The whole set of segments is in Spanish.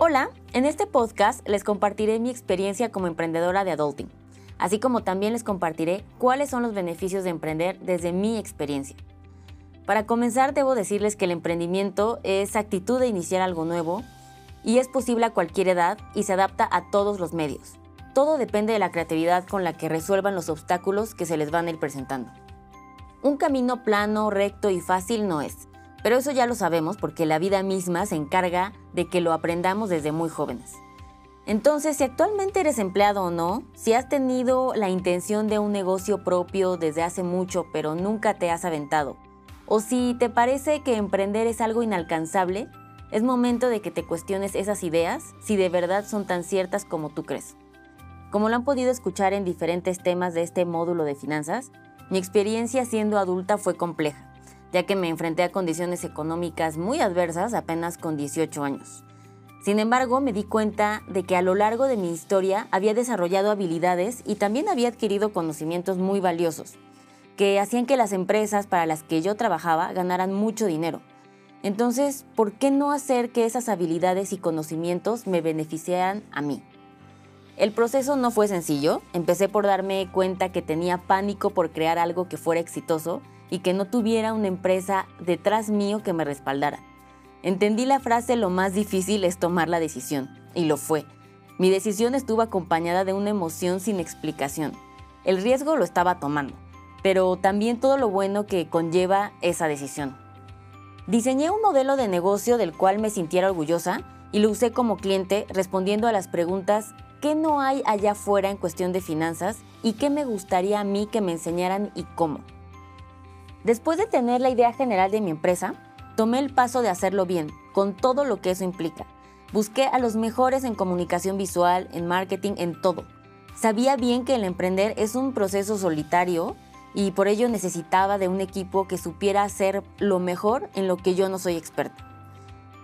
Hola, en este podcast les compartiré mi experiencia como emprendedora de adulting, así como también les compartiré cuáles son los beneficios de emprender desde mi experiencia. Para comenzar, debo decirles que el emprendimiento es actitud de iniciar algo nuevo y es posible a cualquier edad y se adapta a todos los medios. Todo depende de la creatividad con la que resuelvan los obstáculos que se les van a ir presentando. Un camino plano, recto y fácil no es, pero eso ya lo sabemos porque la vida misma se encarga de que lo aprendamos desde muy jóvenes. Entonces, si actualmente eres empleado o no, si has tenido la intención de un negocio propio desde hace mucho pero nunca te has aventado, o si te parece que emprender es algo inalcanzable, es momento de que te cuestiones esas ideas si de verdad son tan ciertas como tú crees. Como lo han podido escuchar en diferentes temas de este módulo de finanzas, mi experiencia siendo adulta fue compleja ya que me enfrenté a condiciones económicas muy adversas apenas con 18 años. Sin embargo, me di cuenta de que a lo largo de mi historia había desarrollado habilidades y también había adquirido conocimientos muy valiosos, que hacían que las empresas para las que yo trabajaba ganaran mucho dinero. Entonces, ¿por qué no hacer que esas habilidades y conocimientos me beneficiaran a mí? El proceso no fue sencillo, empecé por darme cuenta que tenía pánico por crear algo que fuera exitoso y que no tuviera una empresa detrás mío que me respaldara. Entendí la frase lo más difícil es tomar la decisión, y lo fue. Mi decisión estuvo acompañada de una emoción sin explicación. El riesgo lo estaba tomando, pero también todo lo bueno que conlleva esa decisión. Diseñé un modelo de negocio del cual me sintiera orgullosa y lo usé como cliente respondiendo a las preguntas ¿qué no hay allá afuera en cuestión de finanzas y qué me gustaría a mí que me enseñaran y cómo? Después de tener la idea general de mi empresa, tomé el paso de hacerlo bien, con todo lo que eso implica. Busqué a los mejores en comunicación visual, en marketing, en todo. Sabía bien que el emprender es un proceso solitario y por ello necesitaba de un equipo que supiera hacer lo mejor en lo que yo no soy experta.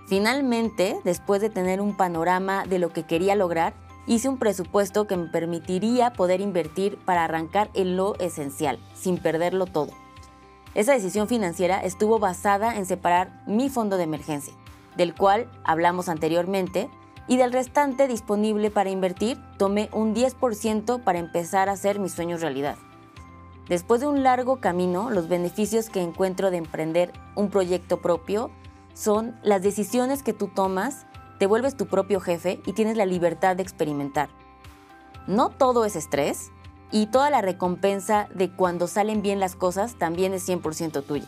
Finalmente, después de tener un panorama de lo que quería lograr, hice un presupuesto que me permitiría poder invertir para arrancar en lo esencial, sin perderlo todo. Esa decisión financiera estuvo basada en separar mi fondo de emergencia, del cual hablamos anteriormente, y del restante disponible para invertir, tomé un 10% para empezar a hacer mis sueños realidad. Después de un largo camino, los beneficios que encuentro de emprender un proyecto propio son las decisiones que tú tomas, te vuelves tu propio jefe y tienes la libertad de experimentar. No todo es estrés, y toda la recompensa de cuando salen bien las cosas también es 100% tuya.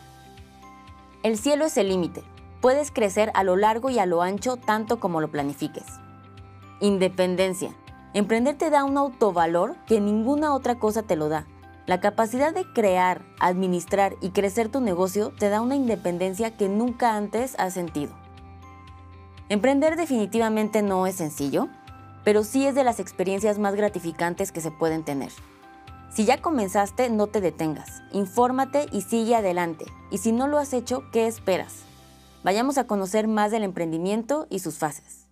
El cielo es el límite. Puedes crecer a lo largo y a lo ancho tanto como lo planifiques. Independencia. Emprender te da un autovalor que ninguna otra cosa te lo da. La capacidad de crear, administrar y crecer tu negocio te da una independencia que nunca antes has sentido. Emprender definitivamente no es sencillo, pero sí es de las experiencias más gratificantes que se pueden tener. Si ya comenzaste, no te detengas. Infórmate y sigue adelante. Y si no lo has hecho, ¿qué esperas? Vayamos a conocer más del emprendimiento y sus fases.